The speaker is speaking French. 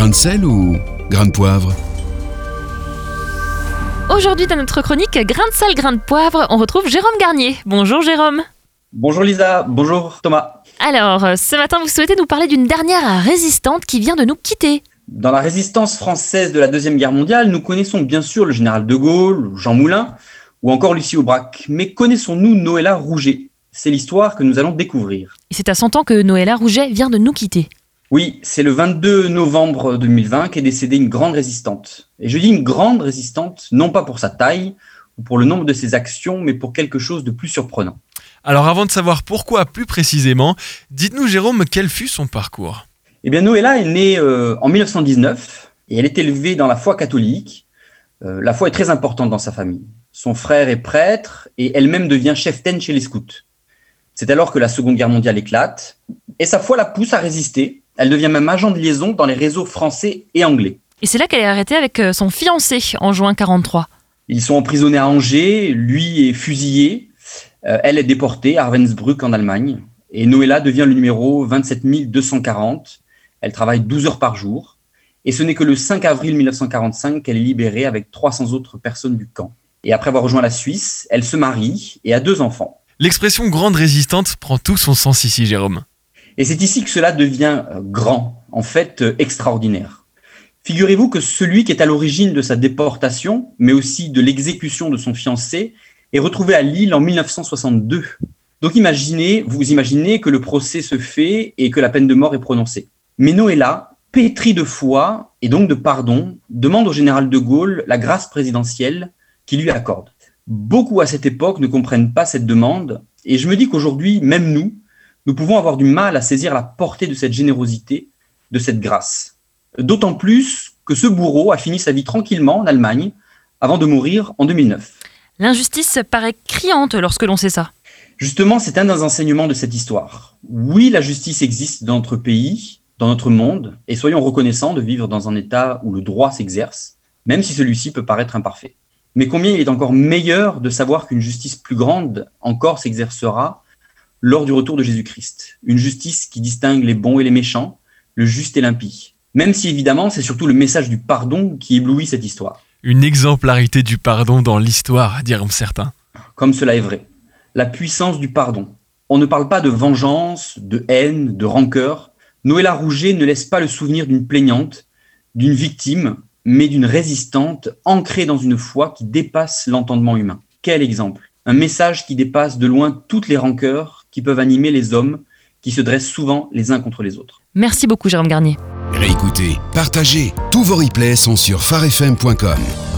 Grain de sel ou grain de poivre Aujourd'hui, dans notre chronique Grain de sel, grain de poivre, on retrouve Jérôme Garnier. Bonjour Jérôme. Bonjour Lisa, bonjour Thomas. Alors, euh, ce matin, vous souhaitez nous parler d'une dernière résistante qui vient de nous quitter. Dans la résistance française de la Deuxième Guerre mondiale, nous connaissons bien sûr le général de Gaulle, Jean Moulin ou encore Lucie Aubrac. Mais connaissons-nous Noëlla Rouget? C'est l'histoire que nous allons découvrir. Et c'est à 100 ans que Noëlla Rouget vient de nous quitter. Oui, c'est le 22 novembre 2020 qu'est décédée une grande résistante. Et je dis une grande résistante, non pas pour sa taille ou pour le nombre de ses actions, mais pour quelque chose de plus surprenant. Alors avant de savoir pourquoi plus précisément, dites-nous Jérôme, quel fut son parcours? Eh bien Noëlla est née euh, en 1919 et elle est élevée dans la foi catholique. Euh, la foi est très importante dans sa famille. Son frère est prêtre et elle-même devient chef-taine chez les scouts. C'est alors que la Seconde Guerre mondiale éclate et sa foi la pousse à résister. Elle devient même agent de liaison dans les réseaux français et anglais. Et c'est là qu'elle est arrêtée avec euh, son fiancé en juin 43. Ils sont emprisonnés à Angers, lui est fusillé, euh, elle est déportée à Ravensbrück en Allemagne et Noëlla devient le numéro 27 240. Elle travaille 12 heures par jour et ce n'est que le 5 avril 1945 qu'elle est libérée avec 300 autres personnes du camp. Et après avoir rejoint la Suisse, elle se marie et a deux enfants. L'expression grande résistante prend tout son sens ici, Jérôme. Et c'est ici que cela devient euh, grand, en fait euh, extraordinaire. Figurez-vous que celui qui est à l'origine de sa déportation, mais aussi de l'exécution de son fiancé, est retrouvé à Lille en 1962. Donc imaginez, vous imaginez que le procès se fait et que la peine de mort est prononcée. Mais Noëlla, pétrie de foi et donc de pardon, demande au général de Gaulle la grâce présidentielle qui lui accorde. Beaucoup à cette époque ne comprennent pas cette demande et je me dis qu'aujourd'hui, même nous, nous pouvons avoir du mal à saisir la portée de cette générosité, de cette grâce. D'autant plus que ce bourreau a fini sa vie tranquillement en Allemagne avant de mourir en 2009. L'injustice paraît criante lorsque l'on sait ça. Justement, c'est un des enseignements de cette histoire. Oui, la justice existe dans notre pays, dans notre monde, et soyons reconnaissants de vivre dans un État où le droit s'exerce, même si celui-ci peut paraître imparfait. Mais combien il est encore meilleur de savoir qu'une justice plus grande encore s'exercera lors du retour de Jésus-Christ. Une justice qui distingue les bons et les méchants, le juste et l'impie. Même si évidemment c'est surtout le message du pardon qui éblouit cette histoire. Une exemplarité du pardon dans l'histoire, diront certains. Comme cela est vrai. La puissance du pardon. On ne parle pas de vengeance, de haine, de rancœur. Noëlla Rouget ne laisse pas le souvenir d'une plaignante, d'une victime, mais d'une résistante ancrée dans une foi qui dépasse l'entendement humain. Quel exemple Un message qui dépasse de loin toutes les rancœurs qui peuvent animer les hommes qui se dressent souvent les uns contre les autres. Merci beaucoup Jérôme Garnier. Réécoutez, partagez, tous vos replays sont sur farfm.com.